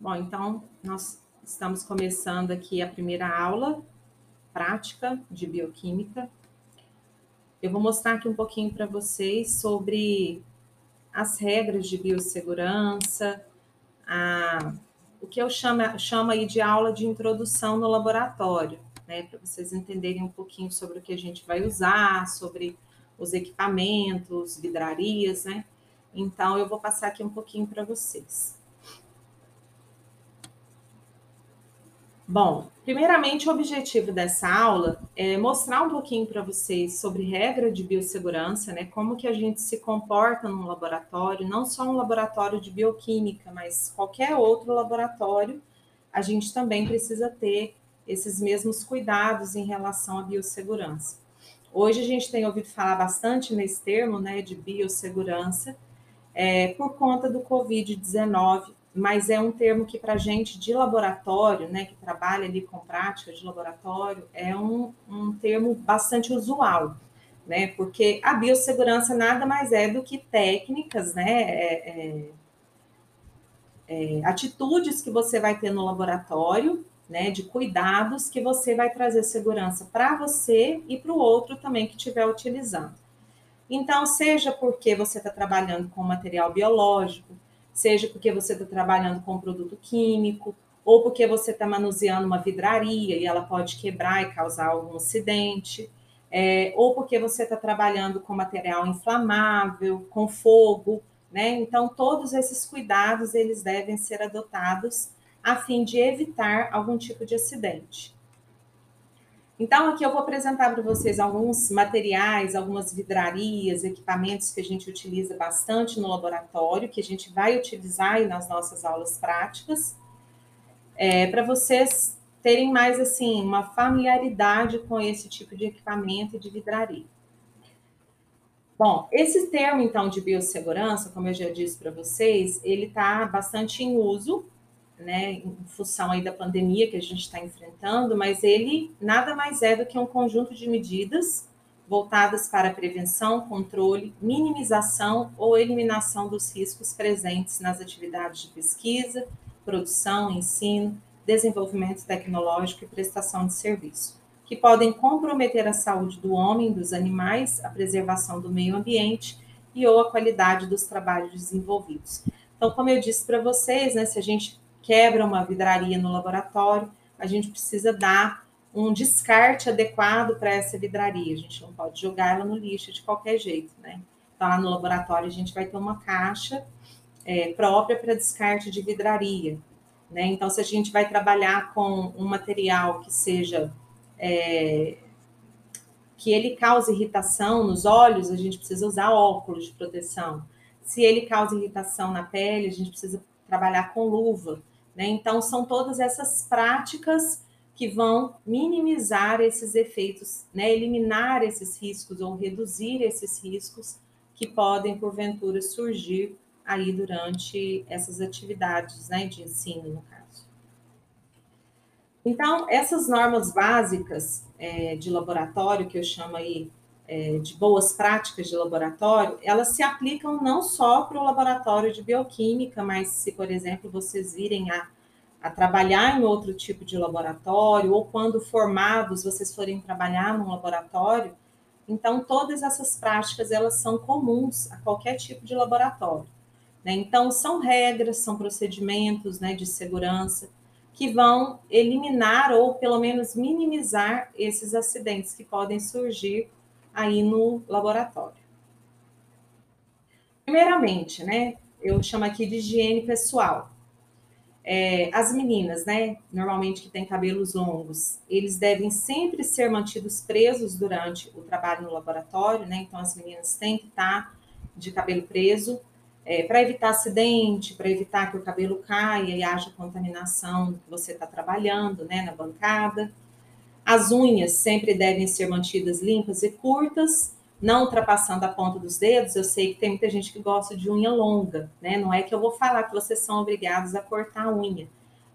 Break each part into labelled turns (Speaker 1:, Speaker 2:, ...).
Speaker 1: Bom, então, nós estamos começando aqui a primeira aula prática de bioquímica. Eu vou mostrar aqui um pouquinho para vocês sobre as regras de biossegurança, a, o que eu chamo, chamo aí de aula de introdução no laboratório, né, para vocês entenderem um pouquinho sobre o que a gente vai usar, sobre os equipamentos, vidrarias, né? Então, eu vou passar aqui um pouquinho para vocês. Bom, primeiramente, o objetivo dessa aula é mostrar um pouquinho para vocês sobre regra de biossegurança, né? Como que a gente se comporta num laboratório, não só um laboratório de bioquímica, mas qualquer outro laboratório, a gente também precisa ter esses mesmos cuidados em relação à biossegurança. Hoje a gente tem ouvido falar bastante nesse termo, né, de biossegurança, é, por conta do Covid-19, mas é um termo que para gente de laboratório, né, que trabalha ali com prática de laboratório, é um, um termo bastante usual, né, porque a biossegurança nada mais é do que técnicas, né, é, é, é, atitudes que você vai ter no laboratório, né, de cuidados que você vai trazer segurança para você e para o outro também que estiver utilizando. Então, seja porque você está trabalhando com material biológico, seja porque você está trabalhando com produto químico, ou porque você está manuseando uma vidraria e ela pode quebrar e causar algum acidente, é, ou porque você está trabalhando com material inflamável, com fogo, né? Então, todos esses cuidados eles devem ser adotados a fim de evitar algum tipo de acidente. Então, aqui eu vou apresentar para vocês alguns materiais, algumas vidrarias, equipamentos que a gente utiliza bastante no laboratório, que a gente vai utilizar nas nossas aulas práticas, é, para vocês terem mais, assim, uma familiaridade com esse tipo de equipamento e de vidraria. Bom, esse termo, então, de biossegurança, como eu já disse para vocês, ele está bastante em uso né, em função aí da pandemia que a gente está enfrentando, mas ele nada mais é do que um conjunto de medidas voltadas para prevenção, controle, minimização ou eliminação dos riscos presentes nas atividades de pesquisa, produção, ensino, desenvolvimento tecnológico e prestação de serviço, que podem comprometer a saúde do homem, dos animais, a preservação do meio ambiente e ou a qualidade dos trabalhos desenvolvidos. Então, como eu disse para vocês, né, se a gente quebra uma vidraria no laboratório, a gente precisa dar um descarte adequado para essa vidraria. A gente não pode jogar ela no lixo de qualquer jeito, né? Então, lá no laboratório, a gente vai ter uma caixa é, própria para descarte de vidraria. Né? Então, se a gente vai trabalhar com um material que seja. É, que ele cause irritação nos olhos, a gente precisa usar óculos de proteção. Se ele causa irritação na pele, a gente precisa trabalhar com luva. Né? Então, são todas essas práticas que vão minimizar esses efeitos, né? eliminar esses riscos ou reduzir esses riscos que podem, porventura, surgir aí durante essas atividades né, de ensino, no caso. Então, essas normas básicas é, de laboratório, que eu chamo aí é, de boas práticas de laboratório, elas se aplicam não só para o laboratório de bioquímica, mas se, por exemplo, vocês virem a, a trabalhar em outro tipo de laboratório, ou quando formados vocês forem trabalhar num laboratório, então todas essas práticas elas são comuns a qualquer tipo de laboratório. Né? Então são regras, são procedimentos né, de segurança que vão eliminar ou pelo menos minimizar esses acidentes que podem surgir aí no laboratório. Primeiramente, né, eu chamo aqui de higiene pessoal. É, as meninas, né, normalmente que têm cabelos longos, eles devem sempre ser mantidos presos durante o trabalho no laboratório, né? Então as meninas têm que estar de cabelo preso é, para evitar acidente, para evitar que o cabelo caia e haja contaminação do que você está trabalhando, né, na bancada. As unhas sempre devem ser mantidas limpas e curtas, não ultrapassando a ponta dos dedos. Eu sei que tem muita gente que gosta de unha longa, né? Não é que eu vou falar que vocês são obrigados a cortar a unha,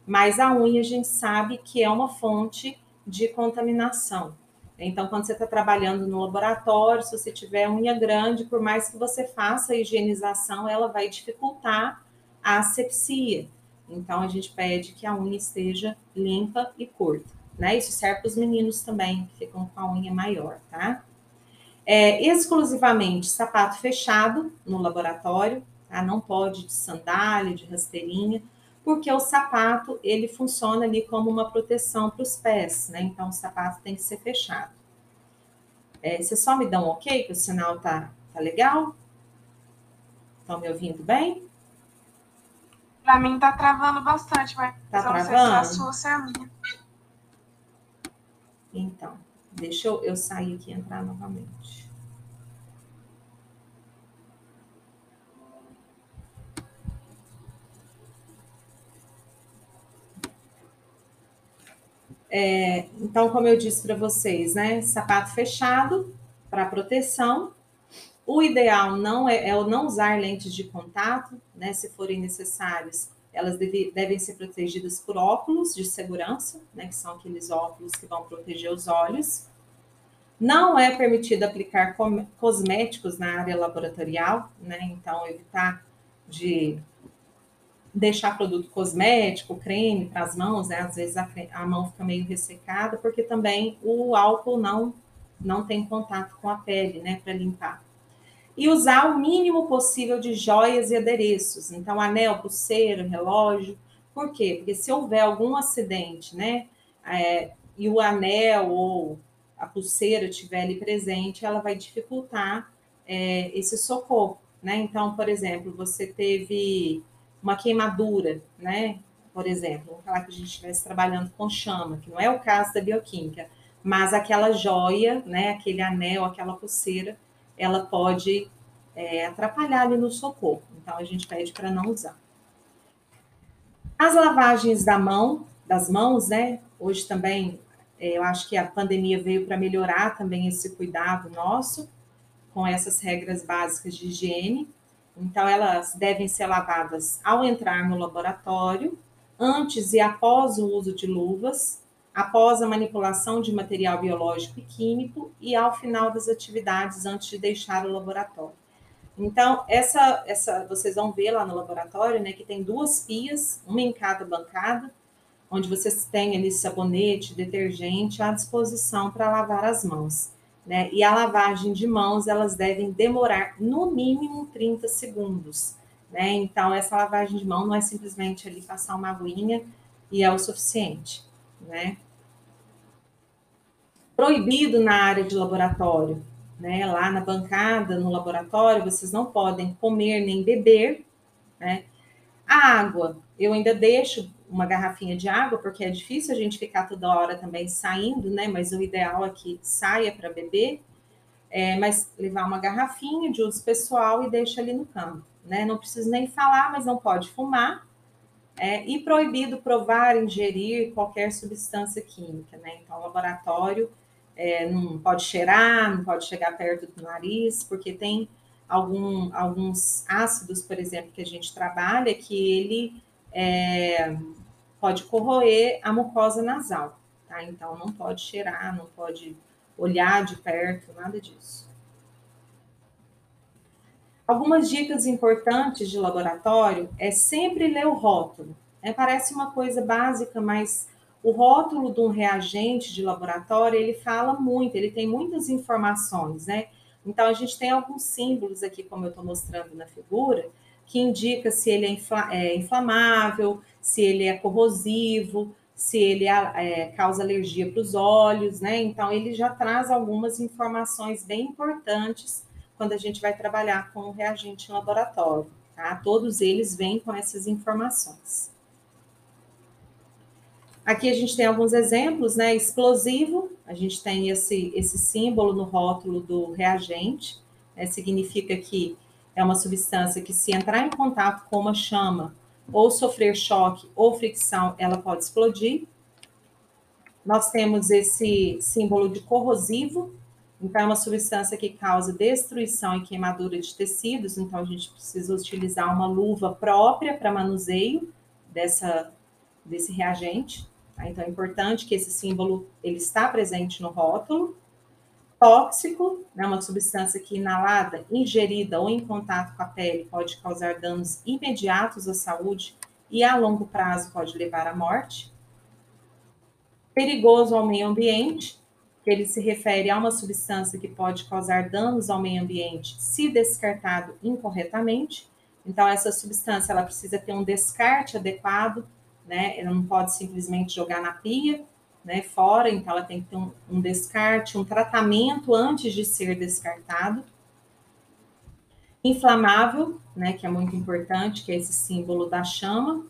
Speaker 1: mas a unha a gente sabe que é uma fonte de contaminação. Então, quando você está trabalhando no laboratório, se você tiver unha grande, por mais que você faça a higienização, ela vai dificultar a asepsia. então a gente pede que a unha esteja limpa e curta, né? Isso serve para os meninos também, que ficam com a unha maior, tá? É, exclusivamente sapato fechado no laboratório, tá? Não pode de sandália, de rasteirinha, porque o sapato ele funciona ali como uma proteção para os pés, né? Então o sapato tem que ser fechado. É, você só me dá um ok, que o sinal tá, tá legal? Estão me ouvindo bem?
Speaker 2: Para mim tá travando bastante, mas
Speaker 1: tá
Speaker 2: não
Speaker 1: travando?
Speaker 2: se é a sua ou se é a minha.
Speaker 1: Então, deixa eu, eu sair aqui e entrar novamente. É, então, como eu disse para vocês, né? Sapato fechado para proteção. O ideal não é, é não usar lentes de contato, né? Se forem necessárias, elas deve, devem ser protegidas por óculos de segurança, né? Que são aqueles óculos que vão proteger os olhos. Não é permitido aplicar cosméticos na área laboratorial, né? Então, evitar de deixar produto cosmético, creme para as mãos, né? Às vezes a, a, mão fica meio ressecada, porque também o álcool não, não tem contato com a pele, né? Para limpar. E usar o mínimo possível de joias e adereços. Então, anel, pulseira, relógio. Por quê? Porque se houver algum acidente, né? É, e o anel ou a pulseira estiver ali presente, ela vai dificultar é, esse socorro, né? Então, por exemplo, você teve uma queimadura, né? Por exemplo, vamos falar que a gente estivesse trabalhando com chama, que não é o caso da bioquímica, mas aquela joia, né? Aquele anel, aquela pulseira, ela pode é, atrapalhar ali no socorro. Então, a gente pede para não usar. As lavagens da mão, das mãos, né? Hoje também, é, eu acho que a pandemia veio para melhorar também esse cuidado nosso com essas regras básicas de higiene. Então, elas devem ser lavadas ao entrar no laboratório, antes e após o uso de luvas, após a manipulação de material biológico e químico e ao final das atividades antes de deixar o laboratório. Então, essa, essa vocês vão ver lá no laboratório, né, que tem duas pias, uma em cada bancada, onde vocês têm ali sabonete, detergente à disposição para lavar as mãos. Né? E a lavagem de mãos, elas devem demorar no mínimo 30 segundos. Né? Então, essa lavagem de mão não é simplesmente ali passar uma aguinha e é o suficiente. Né? Proibido na área de laboratório. Né? Lá na bancada, no laboratório, vocês não podem comer nem beber. Né? A água, eu ainda deixo uma garrafinha de água, porque é difícil a gente ficar toda hora também saindo, né? Mas o ideal é que saia para beber, é, mas levar uma garrafinha de uso pessoal e deixa ali no campo, né? Não preciso nem falar, mas não pode fumar. É, e proibido provar, ingerir qualquer substância química, né? Então, laboratório é, não pode cheirar, não pode chegar perto do nariz, porque tem algum, alguns ácidos, por exemplo, que a gente trabalha, que ele é, pode corroer a mucosa nasal, tá? Então não pode cheirar, não pode olhar de perto, nada disso. Algumas dicas importantes de laboratório é sempre ler o rótulo. É, parece uma coisa básica, mas o rótulo de um reagente de laboratório ele fala muito, ele tem muitas informações, né? Então a gente tem alguns símbolos aqui, como eu estou mostrando na figura, que indica se ele é, é inflamável, se ele é corrosivo, se ele é, causa alergia para os olhos, né? Então, ele já traz algumas informações bem importantes quando a gente vai trabalhar com o reagente em laboratório, tá? Todos eles vêm com essas informações. Aqui a gente tem alguns exemplos, né? Explosivo, a gente tem esse, esse símbolo no rótulo do reagente, né? significa que é uma substância que, se entrar em contato com uma chama ou sofrer choque ou fricção, ela pode explodir. Nós temos esse símbolo de corrosivo, então é uma substância que causa destruição e queimadura de tecidos, então a gente precisa utilizar uma luva própria para manuseio dessa, desse reagente. Tá? Então é importante que esse símbolo ele está presente no rótulo tóxico, né, uma substância que inalada, ingerida ou em contato com a pele pode causar danos imediatos à saúde e a longo prazo pode levar à morte. Perigoso ao meio ambiente, que ele se refere a uma substância que pode causar danos ao meio ambiente se descartado incorretamente. Então, essa substância ela precisa ter um descarte adequado, né? Ela não pode simplesmente jogar na pia, né? Fora, então ela tem que ter um, um descarte, um tratamento antes de ser descartado. Inflamável, né? Que é muito importante, que é esse símbolo da chama,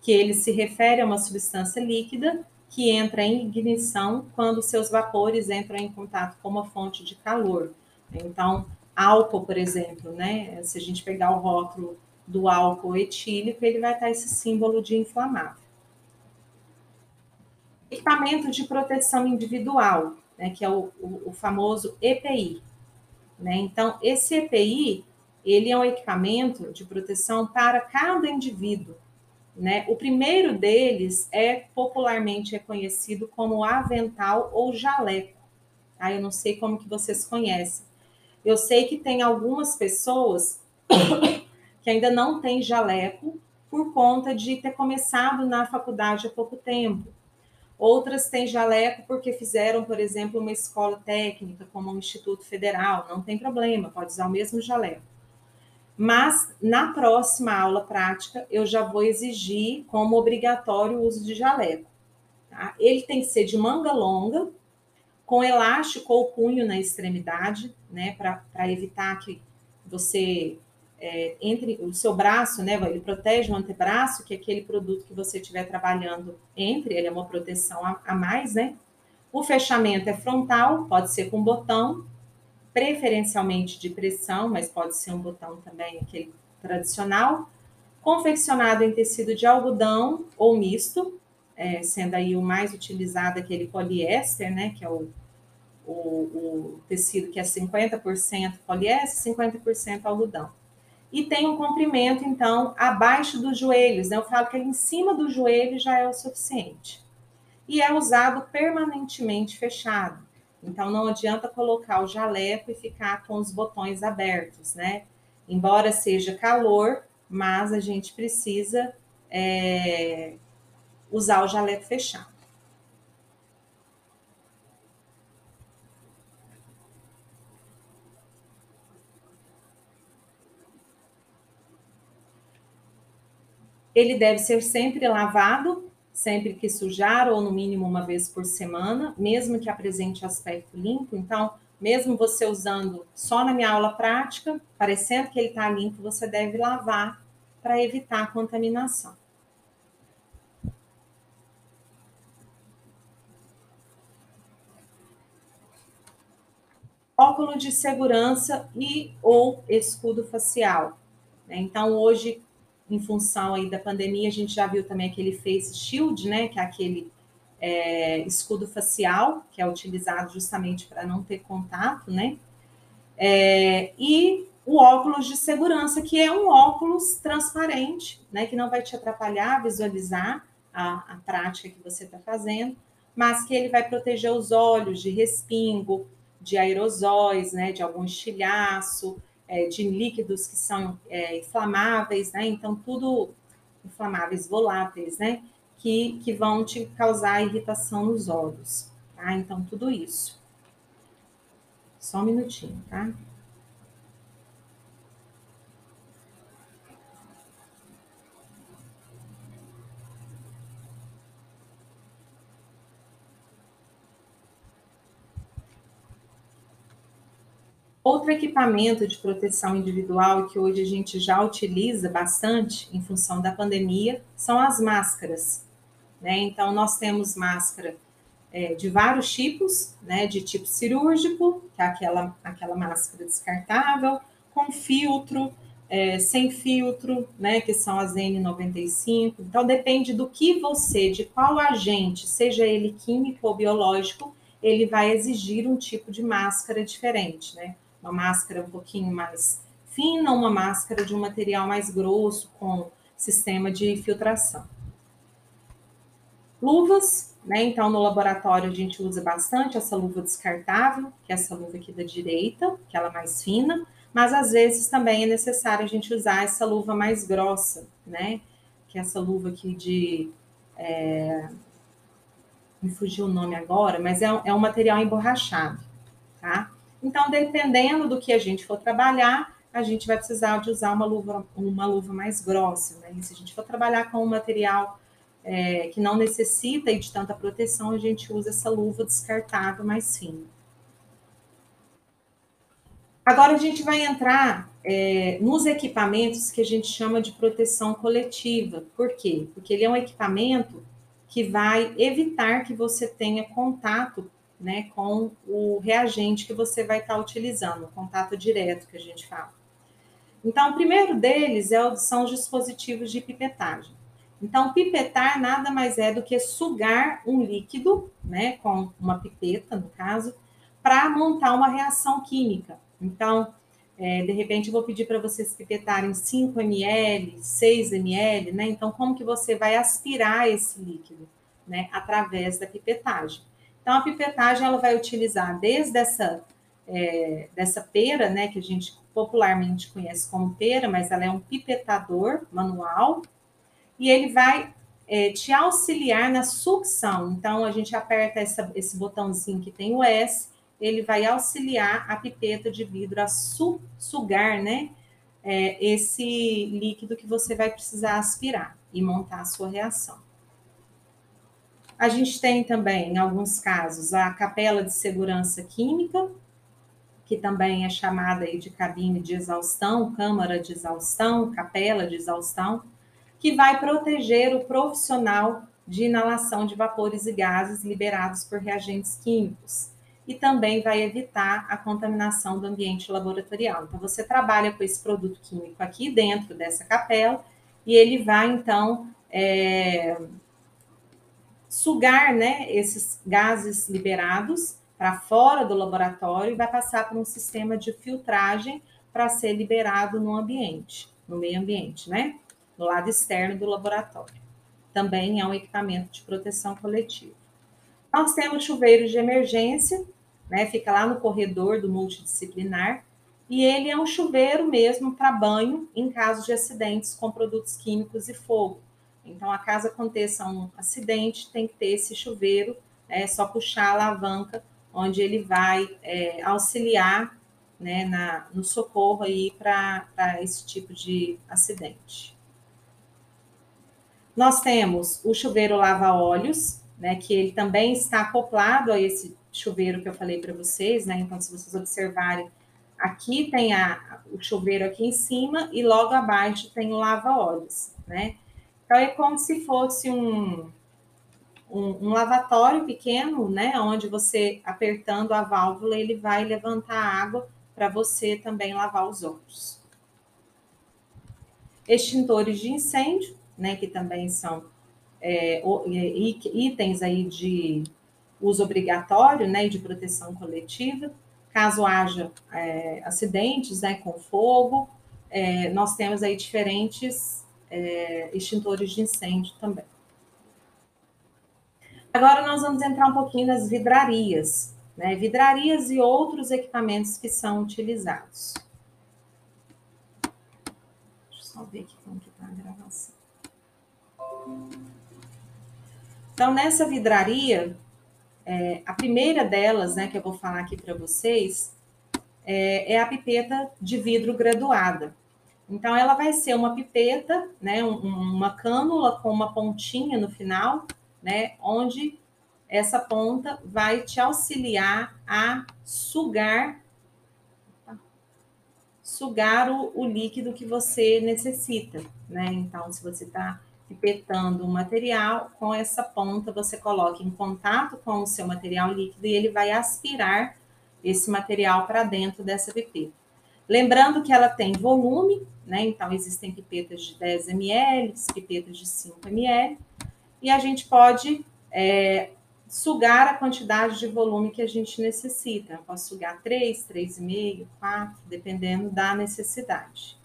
Speaker 1: que ele se refere a uma substância líquida que entra em ignição quando seus vapores entram em contato com uma fonte de calor. Então, álcool, por exemplo, né? Se a gente pegar o rótulo do álcool etílico, ele vai estar esse símbolo de inflamável. Equipamento de proteção individual, né, que é o, o, o famoso EPI. Né? Então, esse EPI, ele é um equipamento de proteção para cada indivíduo. Né? O primeiro deles é popularmente reconhecido como avental ou jaleco. Tá? Eu não sei como que vocês conhecem. Eu sei que tem algumas pessoas que ainda não têm jaleco por conta de ter começado na faculdade há pouco tempo. Outras têm jaleco porque fizeram, por exemplo, uma escola técnica, como um Instituto Federal. Não tem problema, pode usar o mesmo jaleco. Mas na próxima aula prática, eu já vou exigir como obrigatório o uso de jaleco. Tá? Ele tem que ser de manga longa, com elástico ou punho na extremidade, né, para evitar que você é, entre o seu braço, né, ele protege o antebraço, que é aquele produto que você estiver trabalhando entre, ele é uma proteção a, a mais, né? O fechamento é frontal, pode ser com botão, preferencialmente de pressão, mas pode ser um botão também, aquele tradicional, confeccionado em tecido de algodão ou misto, é, sendo aí o mais utilizado aquele poliéster, né, que é o, o, o tecido que é 50% poliéster, 50% algodão. E tem um comprimento, então, abaixo dos joelhos, né? eu falo que ele em cima do joelho já é o suficiente. E é usado permanentemente fechado. Então, não adianta colocar o jaleco e ficar com os botões abertos, né? Embora seja calor, mas a gente precisa é, usar o jaleco fechado. Ele deve ser sempre lavado sempre que sujar, ou no mínimo uma vez por semana, mesmo que apresente aspecto limpo. Então, mesmo você usando só na minha aula prática, parecendo que ele está limpo, você deve lavar para evitar a contaminação. Óculos de segurança e ou escudo facial. Né? Então, hoje em função aí da pandemia, a gente já viu também aquele face shield, né, que é aquele é, escudo facial, que é utilizado justamente para não ter contato, né, é, e o óculos de segurança, que é um óculos transparente, né, que não vai te atrapalhar a visualizar a, a prática que você está fazendo, mas que ele vai proteger os olhos de respingo, de aerosóis, né, de algum estilhaço, é, de líquidos que são é, inflamáveis, né? Então, tudo inflamáveis, voláteis, né? Que, que vão te causar irritação nos olhos, tá? Então, tudo isso. Só um minutinho, tá? Outro equipamento de proteção individual que hoje a gente já utiliza bastante em função da pandemia são as máscaras. Né? Então, nós temos máscara é, de vários tipos, né? de tipo cirúrgico, que é aquela, aquela máscara descartável, com filtro, é, sem filtro, né? que são as N95. Então, depende do que você, de qual agente, seja ele químico ou biológico, ele vai exigir um tipo de máscara diferente, né? Uma máscara um pouquinho mais fina, uma máscara de um material mais grosso, com sistema de filtração. Luvas, né? Então, no laboratório a gente usa bastante essa luva descartável, que é essa luva aqui da direita, que ela é mais fina, mas às vezes também é necessário a gente usar essa luva mais grossa, né? que é essa luva aqui de. É, me fugiu o nome agora, mas é, é um material emborrachado, tá? Então, dependendo do que a gente for trabalhar, a gente vai precisar de usar uma luva, uma luva mais grossa, né? E se a gente for trabalhar com um material é, que não necessita de tanta proteção, a gente usa essa luva descartável mais fina. Agora a gente vai entrar é, nos equipamentos que a gente chama de proteção coletiva. Por quê? Porque ele é um equipamento que vai evitar que você tenha contato né, com o reagente que você vai estar utilizando, o contato direto que a gente fala. Então, o primeiro deles é, são os dispositivos de pipetagem. Então, pipetar nada mais é do que sugar um líquido, né, com uma pipeta, no caso, para montar uma reação química. Então, é, de repente, eu vou pedir para vocês pipetarem 5 ml, 6 ml, né? Então, como que você vai aspirar esse líquido, né? Através da pipetagem. Então, a pipetagem, ela vai utilizar desde essa, é, dessa pera, né? Que a gente popularmente conhece como pera, mas ela é um pipetador manual. E ele vai é, te auxiliar na sucção. Então, a gente aperta essa, esse botãozinho que tem o S ele vai auxiliar a pipeta de vidro a su sugar, né? É, esse líquido que você vai precisar aspirar e montar a sua reação. A gente tem também, em alguns casos, a capela de segurança química, que também é chamada de cabine de exaustão, câmara de exaustão, capela de exaustão, que vai proteger o profissional de inalação de vapores e gases liberados por reagentes químicos e também vai evitar a contaminação do ambiente laboratorial. Então, você trabalha com esse produto químico aqui dentro dessa capela e ele vai, então, é, sugar né, esses gases liberados para fora do laboratório e vai passar por um sistema de filtragem para ser liberado no ambiente, no meio ambiente, né? No lado externo do laboratório. Também é um equipamento de proteção coletiva. Nós temos chuveiros de emergência, né? Fica lá no corredor do multidisciplinar. E ele é um chuveiro mesmo para banho em caso de acidentes com produtos químicos e fogo. Então, a caso aconteça um acidente, tem que ter esse chuveiro, é só puxar a alavanca, onde ele vai é, auxiliar né, na, no socorro aí para esse tipo de acidente. Nós temos o chuveiro lava-óleos, né, que ele também está acoplado a esse chuveiro que eu falei para vocês, né? Então, se vocês observarem, aqui tem a, o chuveiro aqui em cima e logo abaixo tem o lava-óleos, né? Então, é como se fosse um, um, um, lavatório pequeno, né? Onde você, apertando a válvula, ele vai levantar água para você também lavar os olhos. Extintores de incêndio, né? Que também são é, itens aí de uso obrigatório né, de proteção coletiva, caso haja é, acidentes né, com fogo, é, nós temos aí diferentes é, extintores de incêndio também. Agora nós vamos entrar um pouquinho nas vidrarias, né, vidrarias e outros equipamentos que são utilizados. Deixa eu só ver aqui como que está a gravação. Então, nessa vidraria, é, a primeira delas, né, que eu vou falar aqui para vocês, é, é, a pipeta de vidro graduada. Então, ela vai ser uma pipeta, né, um, uma cânula com uma pontinha no final, né, onde essa ponta vai te auxiliar a sugar sugar o, o líquido que você necessita, né? Então, se você está pipetando o material, com essa ponta você coloca em contato com o seu material líquido e ele vai aspirar esse material para dentro dessa pipeta. Lembrando que ela tem volume, né? Então existem pipetas de 10 ml, pipetas de 5 ml, e a gente pode é, sugar a quantidade de volume que a gente necessita. Eu posso sugar 3, 3,5, 4, dependendo da necessidade.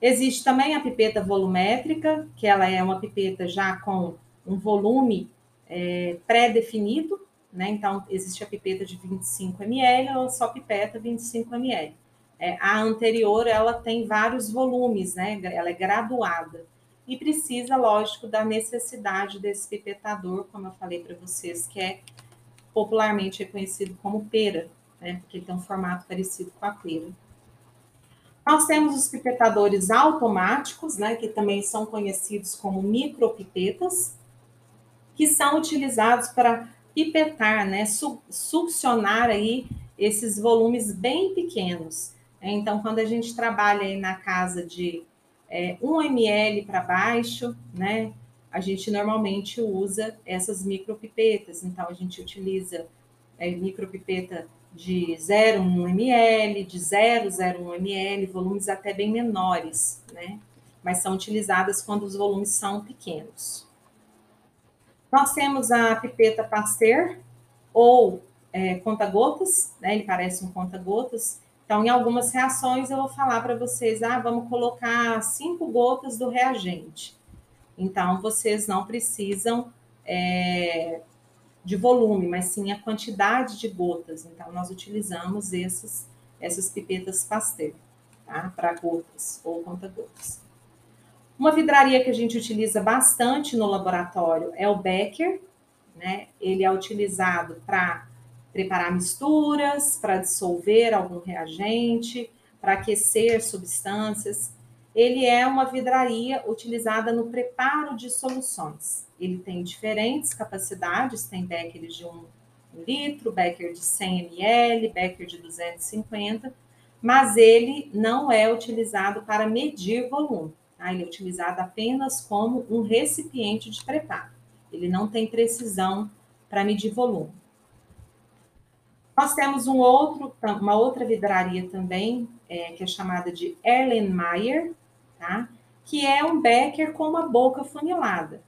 Speaker 1: Existe também a pipeta volumétrica, que ela é uma pipeta já com um volume é, pré-definido, né? Então, existe a pipeta de 25 ml ou só pipeta 25 ml. É, a anterior, ela tem vários volumes, né? Ela é graduada. e precisa, lógico, da necessidade desse pipetador, como eu falei para vocês, que é popularmente reconhecido como pera, né? Porque ele tem um formato parecido com a pera. Nós temos os pipetadores automáticos, né? Que também são conhecidos como micropipetas, que são utilizados para pipetar, né? Succionar aí esses volumes bem pequenos. Então, quando a gente trabalha aí na casa de é, 1 ml para baixo, né? A gente normalmente usa essas micropipetas. Então, a gente utiliza é, micropipeta de 0,1 ml, de 0,01 ml, volumes até bem menores, né? Mas são utilizadas quando os volumes são pequenos. Nós temos a pipeta Pasteur, ou é, conta-gotas, né? Ele parece um conta-gotas. Então, em algumas reações, eu vou falar para vocês, ah, vamos colocar cinco gotas do reagente. Então, vocês não precisam é, de volume, mas sim a quantidade de gotas. Então, nós utilizamos esses, essas pipetas Pasteur, tá? Para gotas ou conta-gotas. Uma vidraria que a gente utiliza bastante no laboratório é o Becker, né? Ele é utilizado para preparar misturas, para dissolver algum reagente, para aquecer substâncias. Ele é uma vidraria utilizada no preparo de soluções. Ele tem diferentes capacidades, tem becker de 1 litro, becker de 100 ml, becker de 250, mas ele não é utilizado para medir volume. Tá? Ele é utilizado apenas como um recipiente de preparo. Ele não tem precisão para medir volume. Nós temos um outro, uma outra vidraria também, é, que é chamada de Erlenmeyer, tá? que é um becker com uma boca funilada.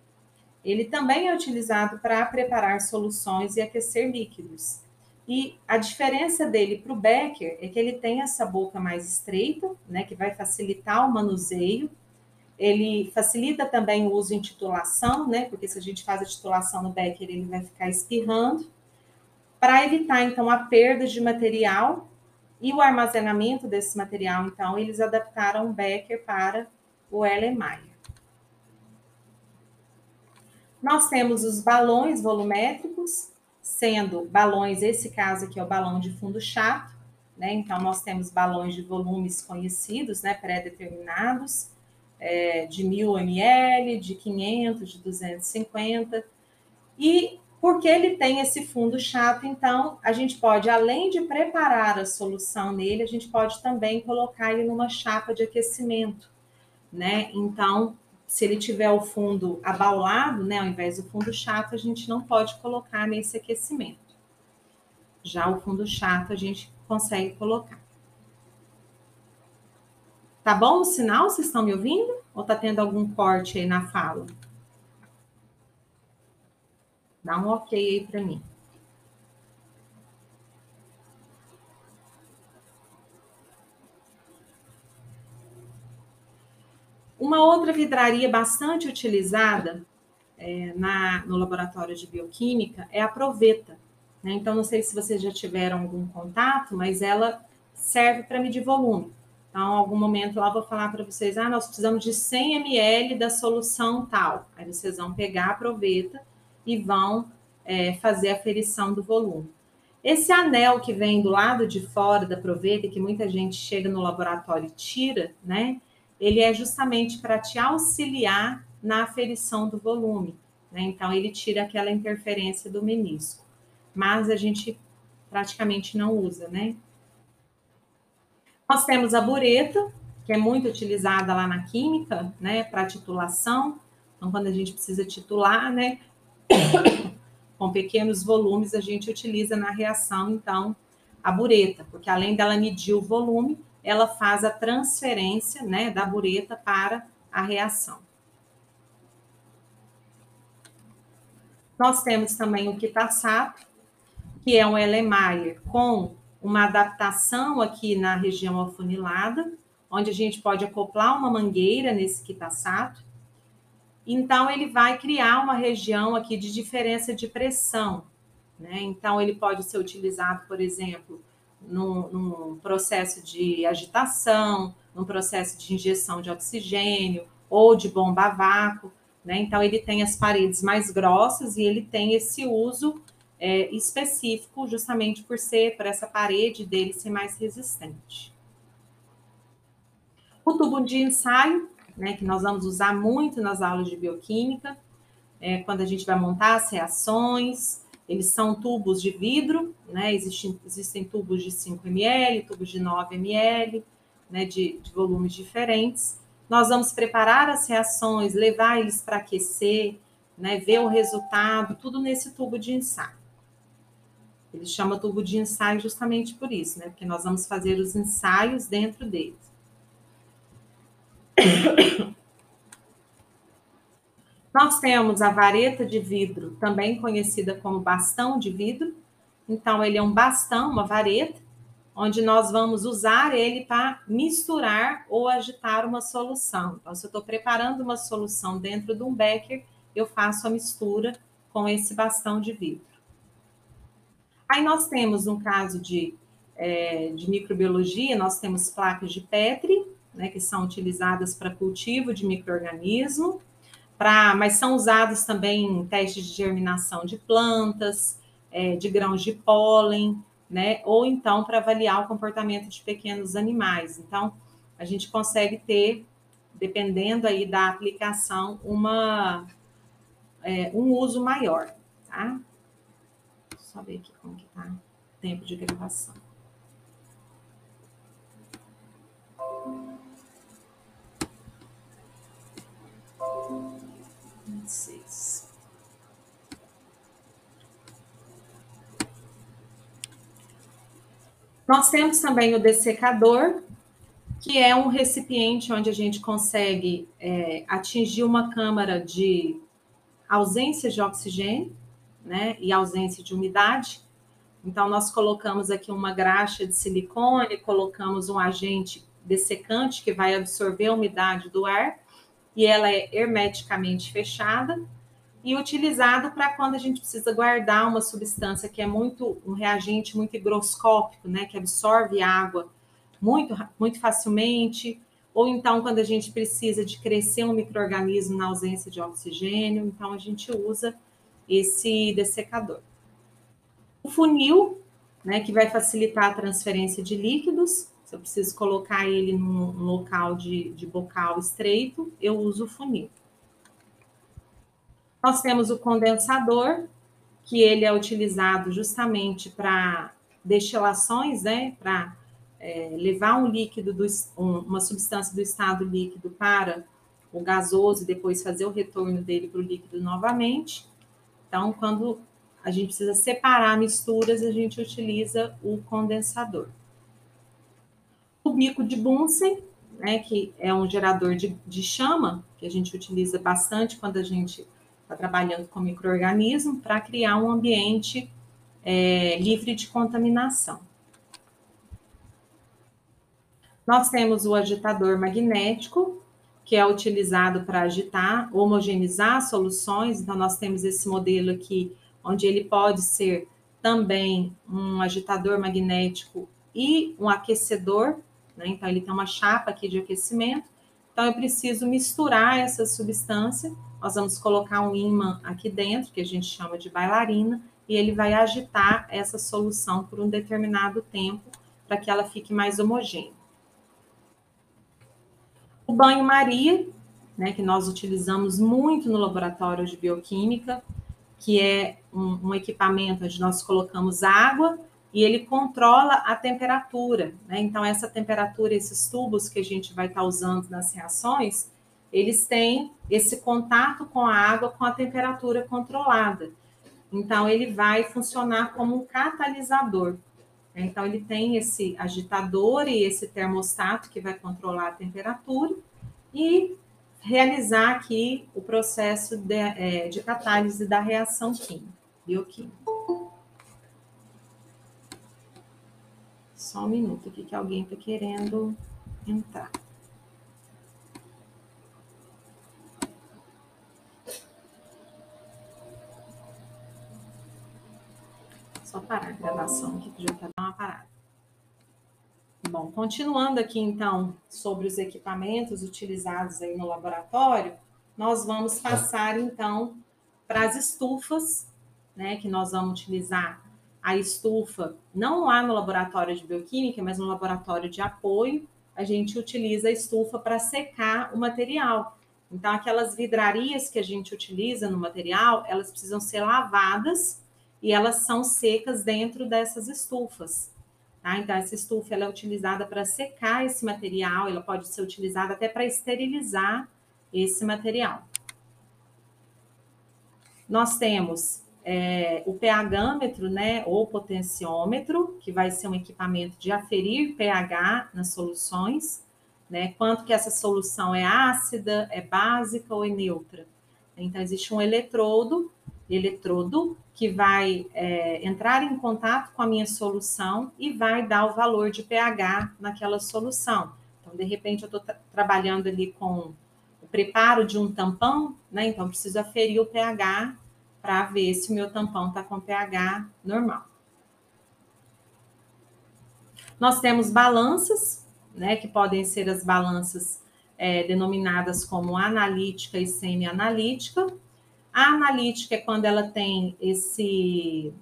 Speaker 1: Ele também é utilizado para preparar soluções e aquecer líquidos. E a diferença dele para o becker é que ele tem essa boca mais estreita, né, que vai facilitar o manuseio. Ele facilita também o uso em titulação, né, porque se a gente faz a titulação no becker, ele vai ficar espirrando. Para evitar, então, a perda de material e o armazenamento desse material, então, eles adaptaram o Becker para o Erlenmeyer. Nós temos os balões volumétricos, sendo balões, esse caso aqui é o balão de fundo chato, né? Então, nós temos balões de volumes conhecidos, né, pré-determinados, é, de 1000 ml, de 500, de 250, e porque ele tem esse fundo chato, então a gente pode, além de preparar a solução nele, a gente pode também colocar ele numa chapa de aquecimento, né? Então, se ele tiver o fundo abaulado, né, ao invés do fundo chato, a gente não pode colocar nesse aquecimento. Já o fundo chato a gente consegue colocar. Tá bom o sinal? Vocês estão me ouvindo? Ou tá tendo algum corte aí na fala? Dá um ok aí para mim. Uma outra vidraria bastante utilizada é, na, no laboratório de bioquímica é a proveta. Né? Então, não sei se vocês já tiveram algum contato, mas ela serve para medir volume. Então, algum momento lá vou falar para vocês, ah, nós precisamos de 100 ml da solução tal. Aí vocês vão pegar a proveta e vão é, fazer a ferição do volume. Esse anel que vem do lado de fora da proveta, que muita gente chega no laboratório e tira, né? Ele é justamente para te auxiliar na aferição do volume. Né? Então, ele tira aquela interferência do menisco. Mas a gente praticamente não usa, né? Nós temos a bureta, que é muito utilizada lá na química, né, para titulação. Então, quando a gente precisa titular, né, com pequenos volumes, a gente utiliza na reação, então, a bureta, porque além dela medir o volume, ela faz a transferência né, da bureta para a reação. Nós temos também o quitassato, que é um Erlenmeyer com uma adaptação aqui na região afunilada, onde a gente pode acoplar uma mangueira nesse quitassato então, ele vai criar uma região aqui de diferença de pressão. Né? Então, ele pode ser utilizado, por exemplo, num, num processo de agitação, num processo de injeção de oxigênio, ou de bomba a vácuo, né? Então, ele tem as paredes mais grossas e ele tem esse uso é, específico, justamente por ser, por essa parede dele ser mais resistente. O tubo de ensaio, né, que nós vamos usar muito nas aulas de bioquímica, é, quando a gente vai montar as reações, eles são tubos de vidro, né, existem, existem tubos de 5 ml, tubos de 9 ml, né, de, de volumes diferentes. Nós vamos preparar as reações, levar eles para aquecer, né, ver o resultado, tudo nesse tubo de ensaio. Ele chama tubo de ensaio justamente por isso, né? Porque nós vamos fazer os ensaios dentro deles. Nós temos a vareta de vidro, também conhecida como bastão de vidro. Então, ele é um bastão, uma vareta, onde nós vamos usar ele para misturar ou agitar uma solução. Então, se eu estou preparando uma solução dentro de um becker, eu faço a mistura com esse bastão de vidro. Aí nós temos, no caso de, é, de microbiologia, nós temos placas de Petri, né, que são utilizadas para cultivo de microorganismo, pra, mas são usados também em testes de germinação de plantas, é, de grãos de pólen, né, ou então para avaliar o comportamento de pequenos animais. Então, a gente consegue ter, dependendo aí da aplicação, uma, é, um uso maior, tá? Só ver aqui como que tá o tempo de gravação. Seis. Nós temos também o dessecador, que é um recipiente onde a gente consegue é, atingir uma câmara de ausência de oxigênio, né, e ausência de umidade. Então, nós colocamos aqui uma graxa de silicone, colocamos um agente dessecante que vai absorver a umidade do ar, e ela é hermeticamente fechada e utilizado para quando a gente precisa guardar uma substância que é muito um reagente muito higroscópico, né, que absorve água muito muito facilmente, ou então quando a gente precisa de crescer um microorganismo na ausência de oxigênio, então a gente usa esse dessecador. O funil, né, que vai facilitar a transferência de líquidos, se eu preciso colocar ele num, local de, de bocal estreito, eu uso o funil. Nós temos o condensador, que ele é utilizado justamente para destilações, né, para é, levar um líquido, do, um, uma substância do estado líquido para o gasoso e depois fazer o retorno dele para o líquido novamente. Então, quando a gente precisa separar misturas, a gente utiliza o condensador. O bico de Bunsen, né, que é um gerador de, de chama, que a gente utiliza bastante quando a gente está trabalhando com microorganismo, para criar um ambiente é, livre de contaminação. Nós temos o agitador magnético, que é utilizado para agitar, homogeneizar soluções. Então, nós temos esse modelo aqui, onde ele pode ser também um agitador magnético e um aquecedor, né? Então, ele tem uma chapa aqui de aquecimento. Então, eu preciso misturar essa substância. Nós vamos colocar um ímã aqui dentro, que a gente chama de bailarina, e ele vai agitar essa solução por um determinado tempo, para que ela fique mais homogênea. O banho-maria, né, que nós utilizamos muito no laboratório de bioquímica, que é um, um, equipamento onde nós colocamos água e ele controla a temperatura. Né? Então, essa temperatura, esses tubos que a gente vai estar usando nas reações, eles têm esse contato com a água com a temperatura controlada. Então, ele vai funcionar como um catalisador. Então, ele tem esse agitador e esse termostato que vai controlar a temperatura e realizar aqui o processo de, é, de catálise da reação química, bioquímica. Só um minuto aqui que alguém está querendo entrar. Só parar a gravação aqui, que já está uma parada. Bom. Continuando aqui então sobre os equipamentos utilizados aí no laboratório, nós vamos passar então para as estufas, né, que nós vamos utilizar a estufa não lá no laboratório de bioquímica, mas no laboratório de apoio, a gente utiliza a estufa para secar o material. Então, aquelas vidrarias que a gente utiliza no material, elas precisam ser lavadas e elas são secas dentro dessas estufas. Tá? Então, essa estufa é utilizada para secar esse material, ela pode ser utilizada até para esterilizar esse material. Nós temos é, o pHmetro, né, ou potenciômetro, que vai ser um equipamento de aferir pH nas soluções, né, quanto que essa solução é ácida, é básica ou é neutra. Então, existe um eletrodo, eletrodo que vai é, entrar em contato com a minha solução e vai dar o valor de pH naquela solução. Então, de repente, eu estou tra trabalhando ali com o preparo de um tampão, né? Então, preciso aferir o pH para ver se o meu tampão está com pH normal. Nós temos balanças, né? Que podem ser as balanças é, denominadas como analítica e semi-analítica a analítica é quando ela tem esse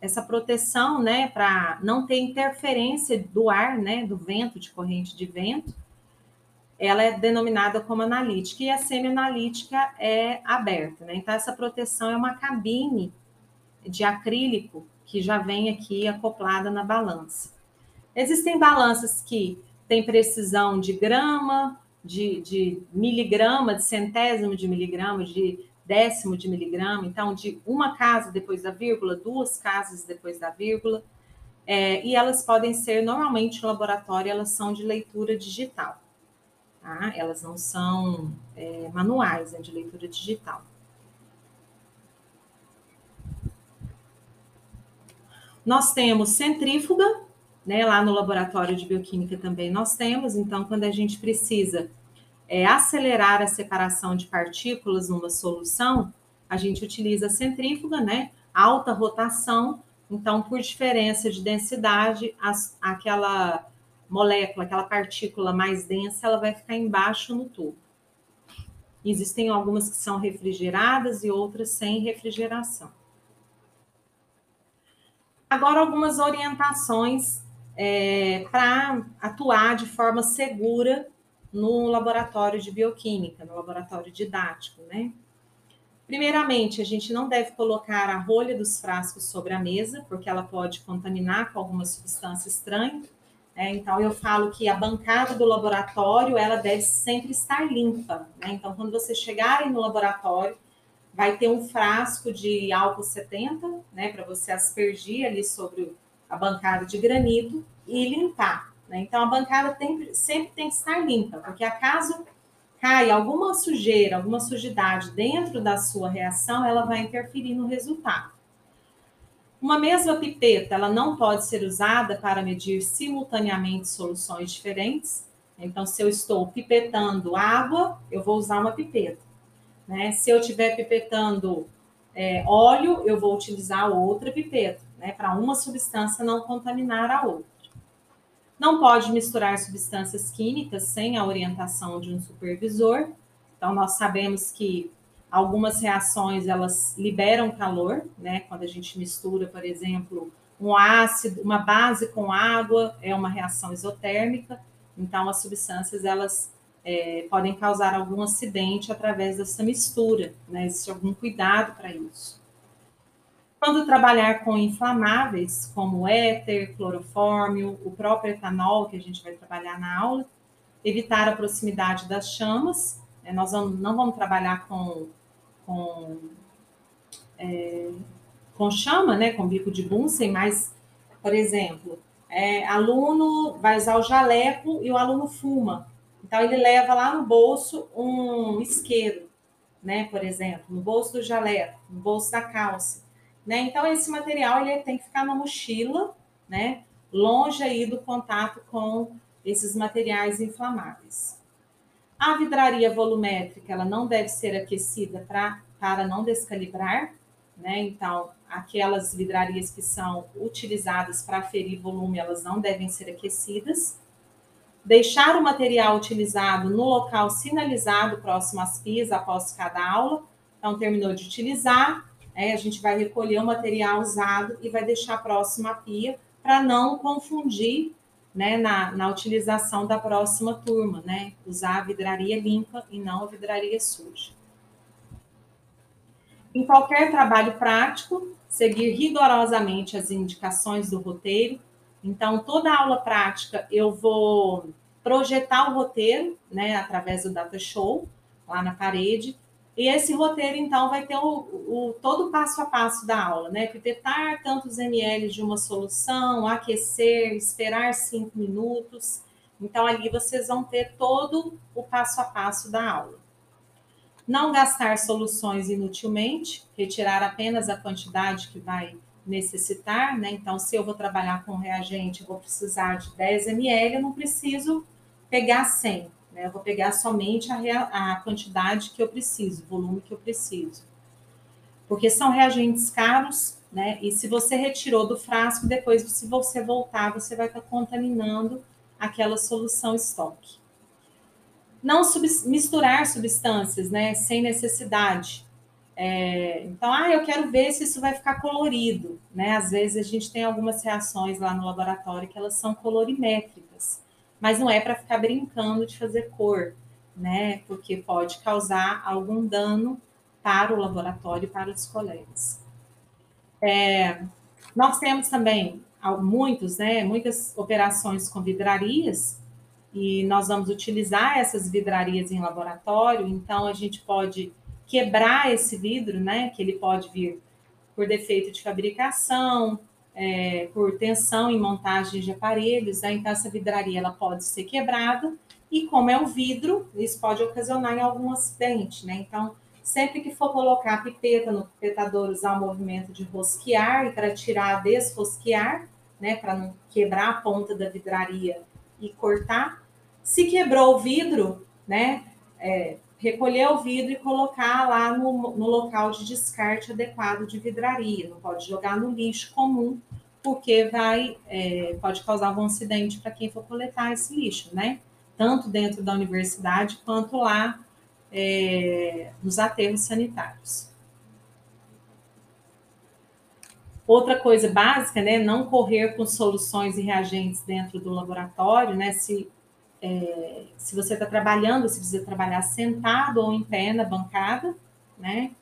Speaker 1: essa proteção, né, para não ter interferência do ar, né, do vento, de corrente de vento. Ela é denominada como analítica e a semi-analítica é aberta, né? Então essa proteção é uma cabine de acrílico que já vem aqui acoplada na balança. Existem balanças que têm precisão de grama, de, de miligrama, de centésimo de miligrama, de décimo de miligrama, então de uma casa depois da vírgula, duas casas depois da vírgula, é, e elas podem ser, normalmente no laboratório, elas são de leitura digital, tá? Elas não são é, manuais, é de leitura digital. Nós temos centrífuga, né? Lá no laboratório de bioquímica também nós temos, então, quando a gente precisa é, acelerar a separação de partículas numa solução, a gente utiliza a centrífuga, né? Alta rotação, então, por diferença de densidade, as, aquela molécula, aquela partícula mais densa, ela vai ficar embaixo no tubo. Existem algumas que são refrigeradas e outras sem refrigeração. Agora, algumas orientações é, para atuar de forma segura no laboratório de bioquímica, no laboratório didático, né? Primeiramente, a gente não deve colocar a rolha dos frascos sobre a mesa, porque ela pode contaminar com alguma substância estranha. Né? Então, eu falo que a bancada do laboratório, ela deve sempre estar limpa. Né? Então, quando vocês chegarem no laboratório, vai ter um frasco de álcool 70, né, para você aspergir ali sobre a bancada de granito e limpar. Né? Então, a bancada tem, sempre tem que estar limpa, porque acaso cai alguma sujeira, alguma sujidade dentro da sua reação, ela vai interferir no resultado. Uma mesma pipeta, ela não pode ser usada para medir simultaneamente soluções diferentes. Então, se eu estou pipetando água, eu vou usar uma pipeta. Né? Se eu estiver pipetando é, óleo, eu vou utilizar outra pipeta, né? para uma substância não contaminar a outra. Não pode misturar substâncias químicas sem a orientação de um supervisor. Então, nós sabemos que algumas reações elas liberam calor, né? Quando a gente mistura, por exemplo, um ácido, uma base com água, é uma reação isotérmica. Então, as substâncias elas é, podem causar algum acidente através dessa mistura, né? Existe algum cuidado para isso. Quando trabalhar com inflamáveis, como éter, clorofórmio, o próprio etanol, que a gente vai trabalhar na aula, evitar a proximidade das chamas. É, nós não vamos trabalhar com, com, é, com chama, né, com bico de Bunsen, mas, por exemplo, é, aluno vai usar o jaleco e o aluno fuma. Então, ele leva lá no bolso um isqueiro, né, por exemplo, no bolso do jaleco, no bolso da calça. Né? Então, esse material ele tem que ficar na mochila, né? longe aí do contato com esses materiais inflamáveis. A vidraria volumétrica ela não deve ser aquecida pra, para não descalibrar, né? Então, aquelas vidrarias que são utilizadas para ferir volume, elas não devem ser aquecidas. deixar o material utilizado no local sinalizado próximo às pias após cada aula. Então, terminou de utilizar, é, a gente vai recolher o material usado e vai deixar próximo à pia para não confundir né, na, na utilização da próxima turma, né? Usar a vidraria limpa e não a vidraria suja. Em qualquer trabalho prático, seguir rigorosamente as indicações do roteiro. Então, toda aula prática eu vou projetar o roteiro, né, através do Data Show, lá na parede. E esse roteiro, então, vai ter o, o, todo o passo a passo da aula, né? Pipetar tantos ml de uma solução, aquecer, esperar cinco minutos. Então, ali vocês vão ter todo o passo a passo da aula. Não gastar soluções inutilmente, retirar apenas a quantidade que vai necessitar, né? Então, se eu vou trabalhar com reagente, eu vou precisar de 10 ml, eu não preciso pegar 100, né? Eu vou pegar somente a, a quantidade que eu preciso, o volume que eu preciso. Porque são reagentes caros, né? E se você retirou do frasco, depois, se você voltar, você vai estar contaminando aquela solução estoque não sub misturar substâncias, né, sem necessidade. É, então, ah, eu quero ver se isso vai ficar colorido, né? Às vezes a gente tem algumas reações lá no laboratório que elas são colorimétricas, mas não é para ficar brincando de fazer cor, né? Porque pode causar algum dano para o laboratório e para os colegas. É, nós temos também muitos, né? Muitas operações com vidrarias e nós vamos utilizar essas vidrarias em laboratório, então a gente pode quebrar esse vidro, né? Que ele pode vir por defeito de fabricação, é, por tensão em montagem de aparelhos, né? Então essa vidraria ela pode ser quebrada e como é um vidro, isso pode ocasionar em algum acidente, né? Então sempre que for colocar a pipeta no pipetador, usar o movimento de rosquear e para tirar, desrosquear, né? Para não quebrar a ponta da vidraria e cortar. Se quebrou o vidro, né? É, recolher o vidro e colocar lá no, no local de descarte adequado de vidraria. Não pode jogar no lixo comum, porque vai é, pode causar algum acidente para quem for coletar esse lixo, né? Tanto dentro da universidade quanto lá é, nos aterros sanitários. Outra coisa básica, né? Não correr com soluções e reagentes dentro do laboratório, né? Se é, se você está trabalhando, se precisa trabalhar sentado ou em pé na bancada, né?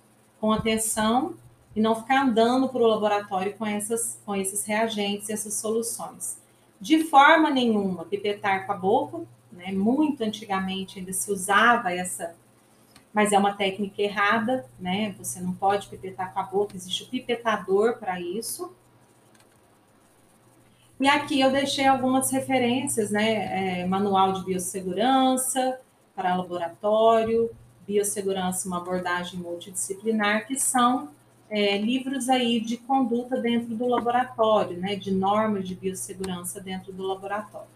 Speaker 1: Com atenção e não ficar andando para o laboratório com, essas, com esses reagentes, essas soluções. De forma nenhuma, pipetar com a boca, né? Muito antigamente ainda se usava essa, mas é uma técnica errada, né? Você não pode pipetar com a boca, existe o pipetador para isso. E aqui eu deixei algumas referências, né? É, manual de biossegurança para laboratório, biossegurança, uma abordagem multidisciplinar, que são é, livros aí de conduta dentro do laboratório, né? De normas de biossegurança dentro do laboratório.